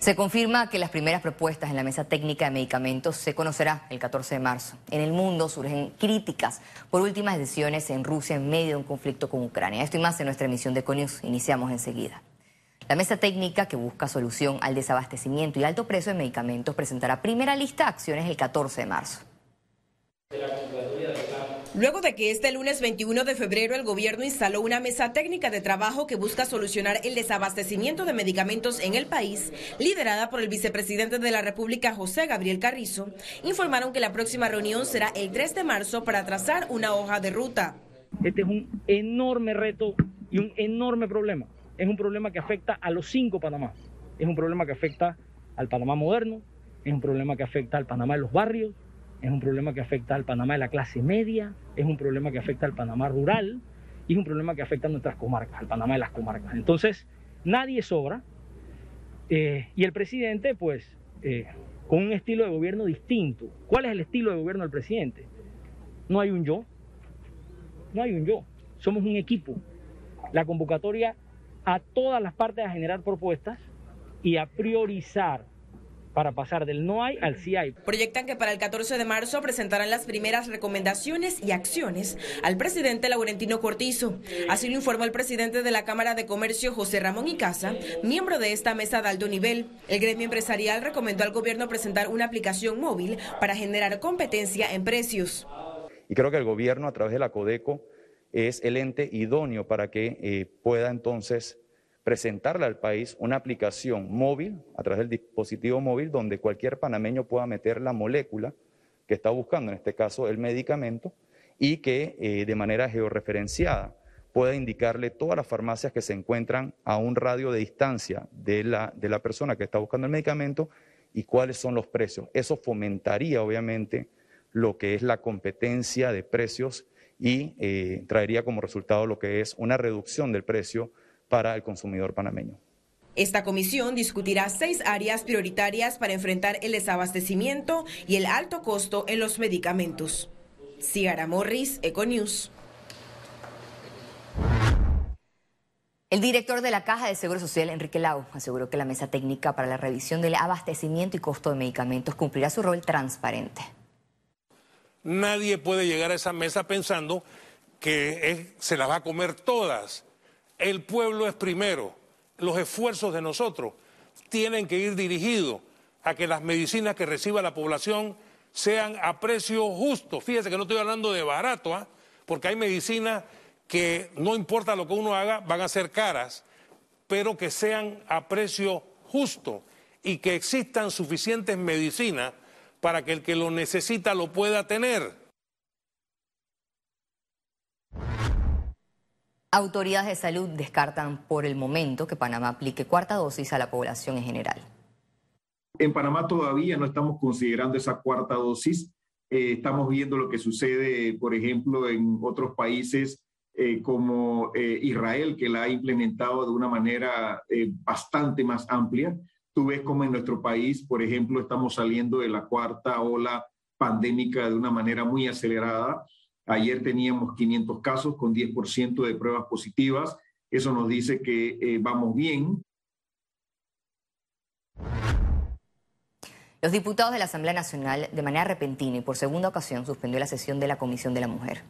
Se confirma que las primeras propuestas en la mesa técnica de medicamentos se conocerá el 14 de marzo. En el mundo surgen críticas por últimas decisiones en Rusia en medio de un conflicto con Ucrania. Esto y más en nuestra emisión de Conius. Iniciamos enseguida. La mesa técnica que busca solución al desabastecimiento y alto precio de medicamentos presentará primera lista de acciones el 14 de marzo. Luego de que este lunes 21 de febrero el gobierno instaló una mesa técnica de trabajo que busca solucionar el desabastecimiento de medicamentos en el país, liderada por el vicepresidente de la República José Gabriel Carrizo, informaron que la próxima reunión será el 3 de marzo para trazar una hoja de ruta. Este es un enorme reto y un enorme problema. Es un problema que afecta a los cinco Panamá. Es un problema que afecta al Panamá moderno, es un problema que afecta al Panamá de los barrios, es un problema que afecta al Panamá de la clase media, es un problema que afecta al Panamá rural y es un problema que afecta a nuestras comarcas, al Panamá de las comarcas. Entonces, nadie sobra eh, y el presidente, pues, eh, con un estilo de gobierno distinto. ¿Cuál es el estilo de gobierno del presidente? No hay un yo, no hay un yo, somos un equipo. La convocatoria a todas las partes a generar propuestas y a priorizar para pasar del no hay al sí hay. Proyectan que para el 14 de marzo presentarán las primeras recomendaciones y acciones al presidente Laurentino Cortizo. Así lo informó el presidente de la Cámara de Comercio, José Ramón Icaza, miembro de esta mesa de alto nivel. El gremio empresarial recomendó al gobierno presentar una aplicación móvil para generar competencia en precios. Y creo que el gobierno, a través de la Codeco, es el ente idóneo para que eh, pueda entonces presentarle al país una aplicación móvil, a través del dispositivo móvil, donde cualquier panameño pueda meter la molécula que está buscando, en este caso el medicamento, y que eh, de manera georreferenciada pueda indicarle todas las farmacias que se encuentran a un radio de distancia de la, de la persona que está buscando el medicamento y cuáles son los precios. Eso fomentaría, obviamente, lo que es la competencia de precios y eh, traería como resultado lo que es una reducción del precio para el consumidor panameño. Esta comisión discutirá seis áreas prioritarias para enfrentar el desabastecimiento y el alto costo en los medicamentos. Ciara Morris, Econews. El director de la Caja de Seguro Social, Enrique Lau, aseguró que la mesa técnica para la revisión del abastecimiento y costo de medicamentos cumplirá su rol transparente. Nadie puede llegar a esa mesa pensando que se las va a comer todas el pueblo es primero. Los esfuerzos de nosotros tienen que ir dirigidos a que las medicinas que reciba la población sean a precio justo. Fíjese que no estoy hablando de barato, ¿ah? porque hay medicinas que no importa lo que uno haga, van a ser caras, pero que sean a precio justo y que existan suficientes medicinas para que el que lo necesita lo pueda tener. Autoridades de salud descartan por el momento que Panamá aplique cuarta dosis a la población en general. En Panamá todavía no estamos considerando esa cuarta dosis. Eh, estamos viendo lo que sucede, por ejemplo, en otros países eh, como eh, Israel, que la ha implementado de una manera bastante más amplia. Tú ves como en nuestro país, por ejemplo, estamos saliendo de la cuarta ola pandémica de una manera muy acelerada Ayer teníamos 500 casos con 10% de pruebas positivas. Eso nos dice que eh, vamos bien. Los diputados de la Asamblea Nacional, de manera repentina y por segunda ocasión, suspendió la sesión de la Comisión de la Mujer.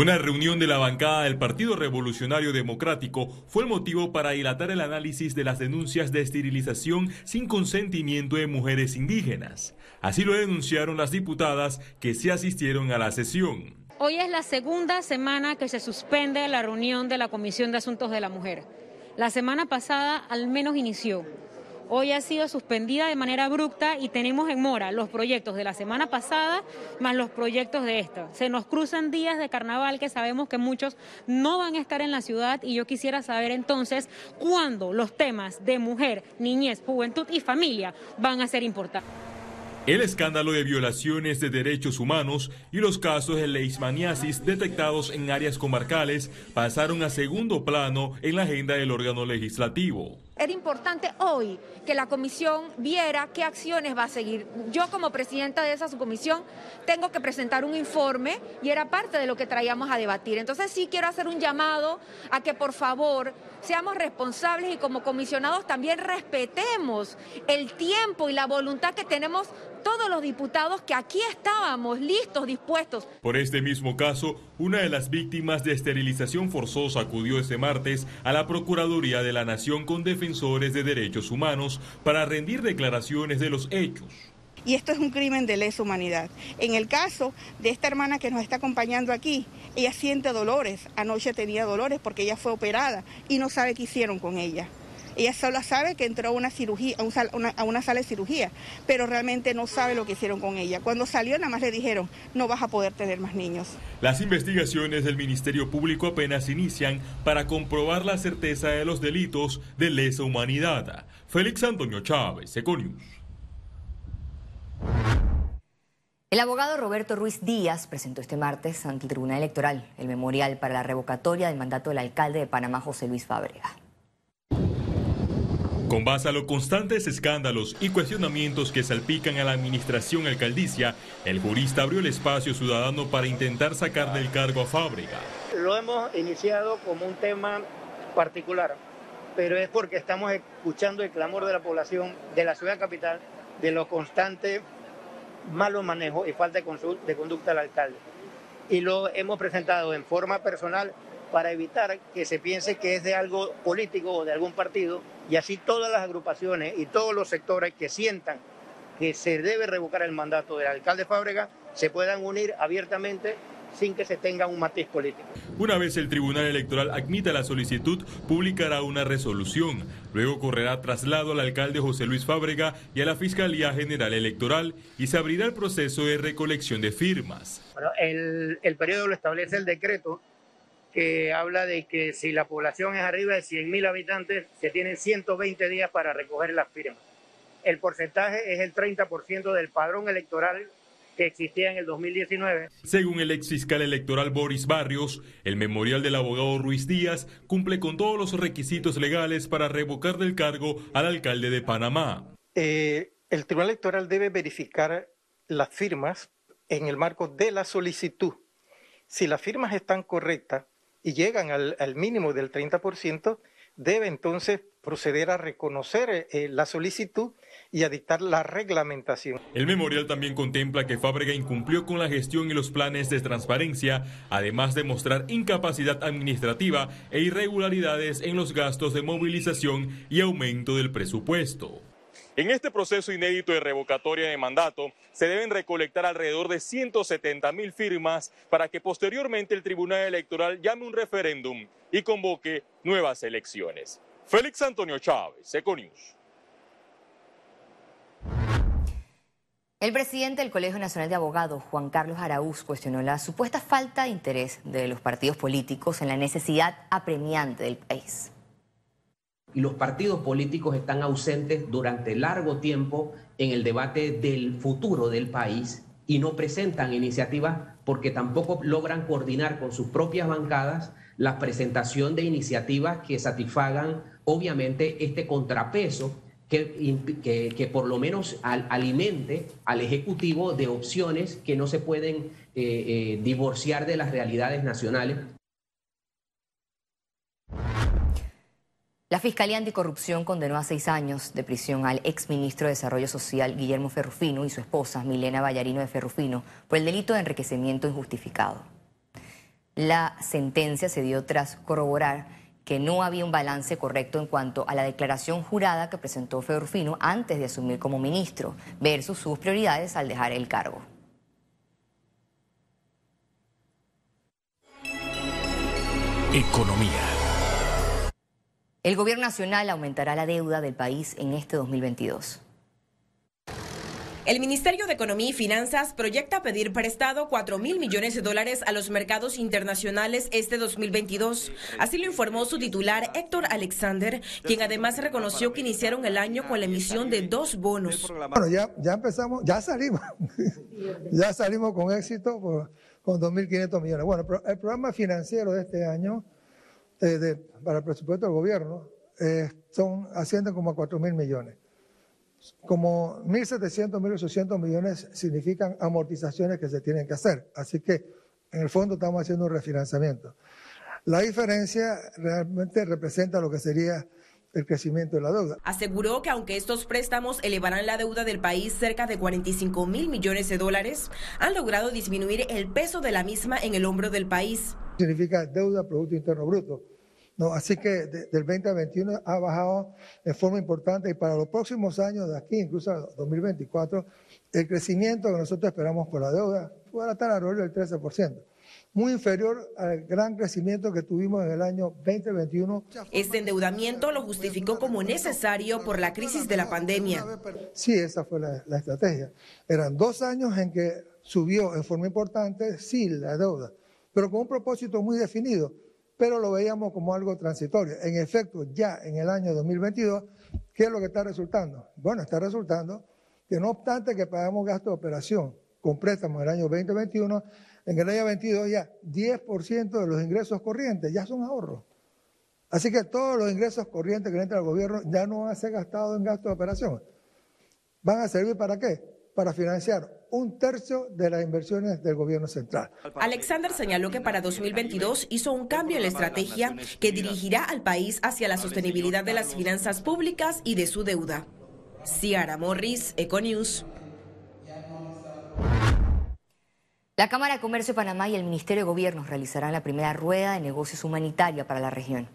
Una reunión de la bancada del Partido Revolucionario Democrático fue el motivo para dilatar el análisis de las denuncias de esterilización sin consentimiento de mujeres indígenas. Así lo denunciaron las diputadas que se asistieron a la sesión. Hoy es la segunda semana que se suspende la reunión de la Comisión de Asuntos de la Mujer. La semana pasada al menos inició hoy ha sido suspendida de manera abrupta y tenemos en mora los proyectos de la semana pasada más los proyectos de esta. Se nos cruzan días de carnaval que sabemos que muchos no van a estar en la ciudad y yo quisiera saber entonces cuándo los temas de mujer, niñez, juventud y familia van a ser importantes. El escándalo de violaciones de derechos humanos y los casos de leishmaniasis detectados en áreas comarcales pasaron a segundo plano en la agenda del órgano legislativo. Era importante hoy que la comisión viera qué acciones va a seguir. Yo como presidenta de esa subcomisión tengo que presentar un informe y era parte de lo que traíamos a debatir. Entonces sí quiero hacer un llamado a que por favor seamos responsables y como comisionados también respetemos el tiempo y la voluntad que tenemos todos los diputados que aquí estábamos listos, dispuestos. Por este mismo caso, una de las víctimas de esterilización forzosa acudió este martes a la Procuraduría de la Nación con defensores de derechos humanos para rendir declaraciones de los hechos. Y esto es un crimen de lesa humanidad. En el caso de esta hermana que nos está acompañando aquí, ella siente dolores. Anoche tenía dolores porque ella fue operada y no sabe qué hicieron con ella. Ella solo sabe que entró a una, cirugía, a, una, sala de cirugía, pero realmente no sabe lo que hicieron con ella. Cuando salió nada más le dijeron, no vas a poder tener más niños. Las investigaciones del Ministerio Público apenas inician para comprobar la certeza de los delitos de lesa humanidad. Félix Antonio Chávez, Econius. El abogado Roberto Ruiz Díaz presentó este martes ante el Tribunal Electoral el memorial para la revocatoria del mandato del alcalde de Panamá, José Luis Fábrega. Con base a los constantes escándalos y cuestionamientos que salpican a la administración alcaldicia, el jurista abrió el espacio ciudadano para intentar sacar del cargo a Fábrega. Lo hemos iniciado como un tema particular, pero es porque estamos escuchando el clamor de la población de la ciudad capital de lo constante malo manejo y falta de conducta del alcalde. Y lo hemos presentado en forma personal para evitar que se piense que es de algo político o de algún partido y así todas las agrupaciones y todos los sectores que sientan que se debe revocar el mandato del alcalde Fábrega se puedan unir abiertamente sin que se tenga un matiz político. Una vez el Tribunal Electoral admita la solicitud, publicará una resolución. Luego correrá traslado al alcalde José Luis Fábrega y a la Fiscalía General Electoral y se abrirá el proceso de recolección de firmas. Bueno, el, el periodo lo establece el decreto que habla de que si la población es arriba de 100.000 habitantes, se tienen 120 días para recoger las firmas. El porcentaje es el 30% del padrón electoral que existía en el 2019. Según el ex fiscal electoral Boris Barrios, el memorial del abogado Ruiz Díaz cumple con todos los requisitos legales para revocar del cargo al alcalde de Panamá. Eh, el Tribunal Electoral debe verificar las firmas en el marco de la solicitud. Si las firmas están correctas, y llegan al, mínimo del 30%, debe entonces proceder a reconocer eh, eh, la solicitud y a dictar la reglamentación. El memorial también contempla que Fábrega incumplió con la gestión y los planes de transparencia, además de mostrar incapacidad administrativa e irregularidades en los gastos de movilización y aumento del presupuesto. En este proceso inédito de revocatoria de mandato se deben recolectar alrededor de 170 mil firmas para que posteriormente el Tribunal Electoral llame un referéndum y convoque nuevas elecciones. Félix Antonio Chávez, Econius. El presidente del Colegio Nacional de Abogados, Juan Carlos Araúz, cuestionó la supuesta falta de interés de los partidos políticos en la necesidad apremiante del país y los partidos políticos están ausentes durante largo tiempo en el debate del futuro del país y no presentan iniciativas porque tampoco logran coordinar con sus propias bancadas la presentación de iniciativas que satisfagan obviamente este contrapeso que, que, por lo menos alimente al Ejecutivo de opciones que no se pueden eh, eh, divorciar de las realidades nacionales. La Fiscalía Anticorrupción condenó a seis años de prisión al exministro de Desarrollo Social Guillermo Ferrufino y su esposa Milena Ballarino de Ferrufino por el delito de enriquecimiento injustificado. La sentencia se dio tras corroborar que no había un balance correcto en cuanto a la declaración jurada que presentó Ferrufino antes de asumir como ministro versus sus prioridades al dejar el cargo. Economía. El gobierno nacional aumentará la deuda del país en este 2022. El Ministerio de Economía y Finanzas proyecta pedir prestado 4 mil millones de dólares a los mercados internacionales este 2022. Así lo informó su titular Héctor Alexander, quien además reconoció que iniciaron el año con la emisión de dos bonos. Bueno, ya, ya empezamos, ya salimos, ya salimos con éxito con 2.500 millones. Bueno, el programa financiero de este año eh, para el presupuesto del gobierno eh, son, ascienden como a 4 mil millones. Como 1.700, 1.800 millones significan amortizaciones que se tienen que hacer. Así que en el fondo estamos haciendo un refinanciamiento. La diferencia realmente representa lo que sería el crecimiento de la deuda. Aseguró que aunque estos préstamos elevarán la deuda del país cerca de 45 mil millones de dólares, han logrado disminuir el peso de la misma en el hombro del país. Significa deuda Producto Interno Bruto. No, así que del 2021 ha bajado de forma importante y para los próximos años de aquí, incluso 2024, el crecimiento que nosotros esperamos por la deuda puede estar alrededor del 13% muy inferior al gran crecimiento que tuvimos en el año 2021. Este endeudamiento lo justificó como necesario por la crisis de la pandemia. Sí, esa fue la, la estrategia. Eran dos años en que subió en forma importante, sí, la deuda, pero con un propósito muy definido, pero lo veíamos como algo transitorio. En efecto, ya en el año 2022, ¿qué es lo que está resultando? Bueno, está resultando que no obstante que pagamos gasto de operación con préstamos en el año 2021, en el año 22 ya 10% de los ingresos corrientes ya son ahorros. Así que todos los ingresos corrientes que entran al gobierno ya no van a ser gastados en gastos de operación. ¿Van a servir para qué? Para financiar un tercio de las inversiones del gobierno central. Alexander señaló que para 2022 hizo un cambio en la estrategia que dirigirá al país hacia la sostenibilidad de las finanzas públicas y de su deuda. Ciara Morris, Econews. La Cámara de Comercio de Panamá y el Ministerio de Gobiernos realizarán la primera rueda de negocios humanitaria para la región.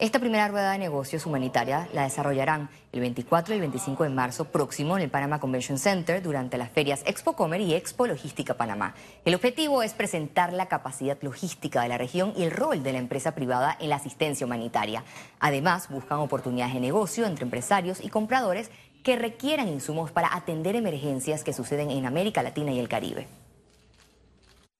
Esta primera rueda de negocios humanitaria la desarrollarán el 24 y el 25 de marzo próximo en el Panama Convention Center durante las ferias Expo Comer y Expo Logística Panamá. El objetivo es presentar la capacidad logística de la región y el rol de la empresa privada en la asistencia humanitaria. Además, buscan oportunidades de negocio entre empresarios y compradores que requieran insumos para atender emergencias que suceden en América Latina y el Caribe.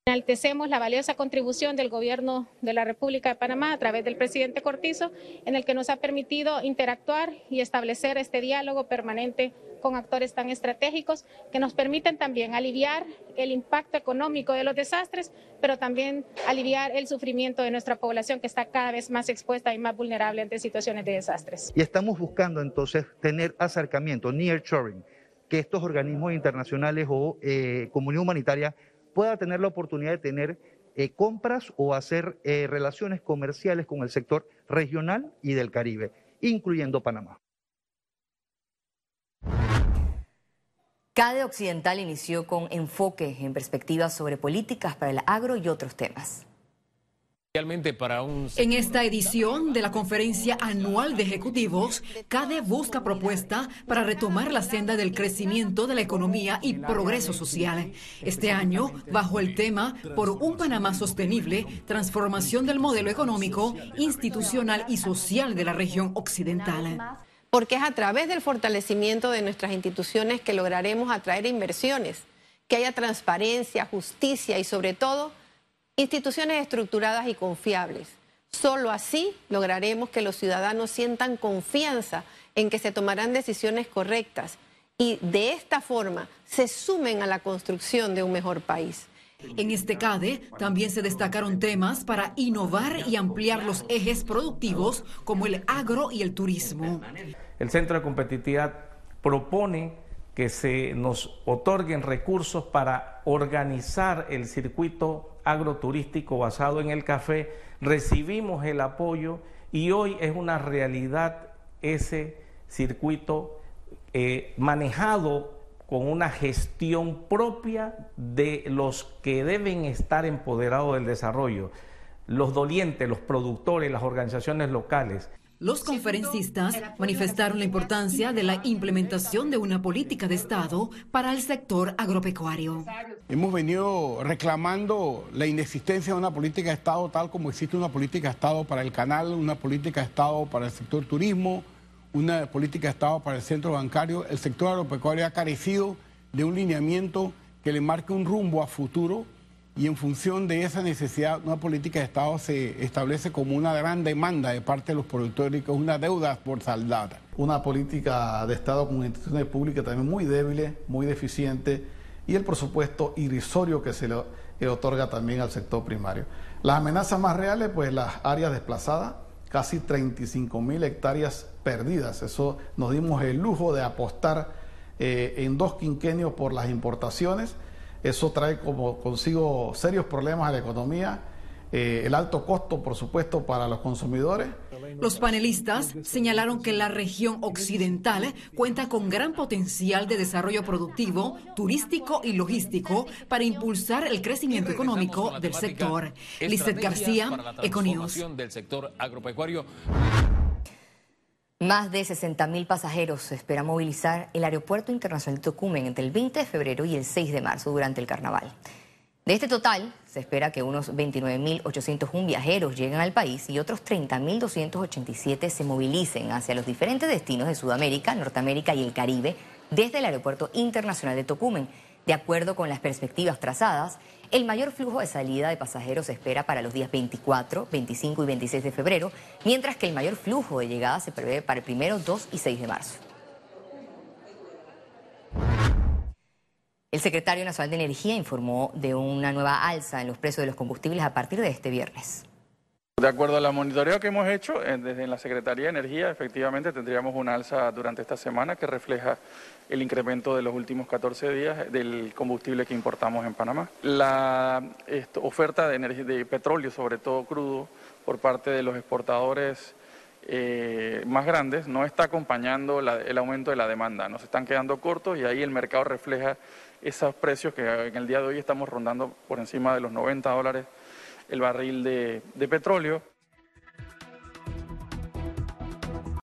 Enaltecemos la valiosa contribución del Gobierno de la República de Panamá a través del presidente Cortizo, en el que nos ha permitido interactuar y establecer este diálogo permanente con actores tan estratégicos que nos permiten también aliviar el impacto económico de los desastres, pero también aliviar el sufrimiento de nuestra población que está cada vez más expuesta y más vulnerable ante situaciones de desastres. Y estamos buscando entonces tener acercamiento, nearshoring, que estos organismos internacionales o eh, comunidad humanitaria pueda tener la oportunidad de tener eh, compras o hacer eh, relaciones comerciales con el sector regional y del Caribe, incluyendo Panamá. CADE Occidental inició con enfoque en perspectivas sobre políticas para el agro y otros temas. En esta edición de la conferencia anual de ejecutivos, CADE busca propuesta para retomar la senda del crecimiento de la economía y progreso social. Este año, bajo el tema Por un Panamá sostenible, transformación del modelo económico, institucional y social de la región occidental porque es a través del fortalecimiento de nuestras instituciones que lograremos atraer inversiones, que haya transparencia, justicia y sobre todo Instituciones estructuradas y confiables. Solo así lograremos que los ciudadanos sientan confianza en que se tomarán decisiones correctas y de esta forma se sumen a la construcción de un mejor país. En este CADE también se destacaron temas para innovar y ampliar los ejes productivos como el agro y el turismo. El Centro de Competitividad propone que se nos otorguen recursos para organizar el circuito agroturístico basado en el café, recibimos el apoyo y hoy es una realidad ese circuito eh, manejado con una gestión propia de los que deben estar empoderados del desarrollo, los dolientes, los productores, las organizaciones locales. Los conferencistas manifestaron la importancia de la implementación de una política de Estado para el sector agropecuario. Hemos venido reclamando la inexistencia de una política de Estado tal como existe una política de Estado para el canal, una política de Estado para el sector turismo, una política de Estado para el centro bancario. El sector agropecuario ha carecido de un lineamiento que le marque un rumbo a futuro y en función de esa necesidad, una política de Estado se establece como una gran demanda de parte de los productores, una deuda por saldar. Una política de Estado con instituciones públicas también muy débiles, muy deficiente y el presupuesto irrisorio que se le otorga también al sector primario. Las amenazas más reales, pues las áreas desplazadas, casi 35 mil hectáreas perdidas. Eso nos dimos el lujo de apostar eh, en dos quinquenios por las importaciones. Eso trae como consigo serios problemas a la economía eh, el alto costo, por supuesto, para los consumidores. Los panelistas señalaron que la región occidental cuenta con gran potencial de desarrollo productivo, turístico y logístico para impulsar el crecimiento económico del sector. Lizeth García, Econius. Más de 60.000 pasajeros se espera movilizar el Aeropuerto Internacional de Tocumen entre el 20 de febrero y el 6 de marzo durante el carnaval. De este total, se espera que unos 29.801 viajeros lleguen al país y otros 30.287 se movilicen hacia los diferentes destinos de Sudamérica, Norteamérica y el Caribe desde el Aeropuerto Internacional de Tocumen. De acuerdo con las perspectivas trazadas, el mayor flujo de salida de pasajeros se espera para los días 24, 25 y 26 de febrero, mientras que el mayor flujo de llegada se prevé para el primero, 2 y 6 de marzo. El secretario nacional de Energía informó de una nueva alza en los precios de los combustibles a partir de este viernes. De acuerdo al monitoreo que hemos hecho eh, desde la Secretaría de Energía, efectivamente tendríamos una alza durante esta semana que refleja el incremento de los últimos 14 días del combustible que importamos en Panamá. La oferta de, de petróleo, sobre todo crudo, por parte de los exportadores eh, más grandes no está acompañando el aumento de la demanda. Nos están quedando cortos y ahí el mercado refleja esos precios que en el día de hoy estamos rondando por encima de los 90 dólares el barril de, de petróleo.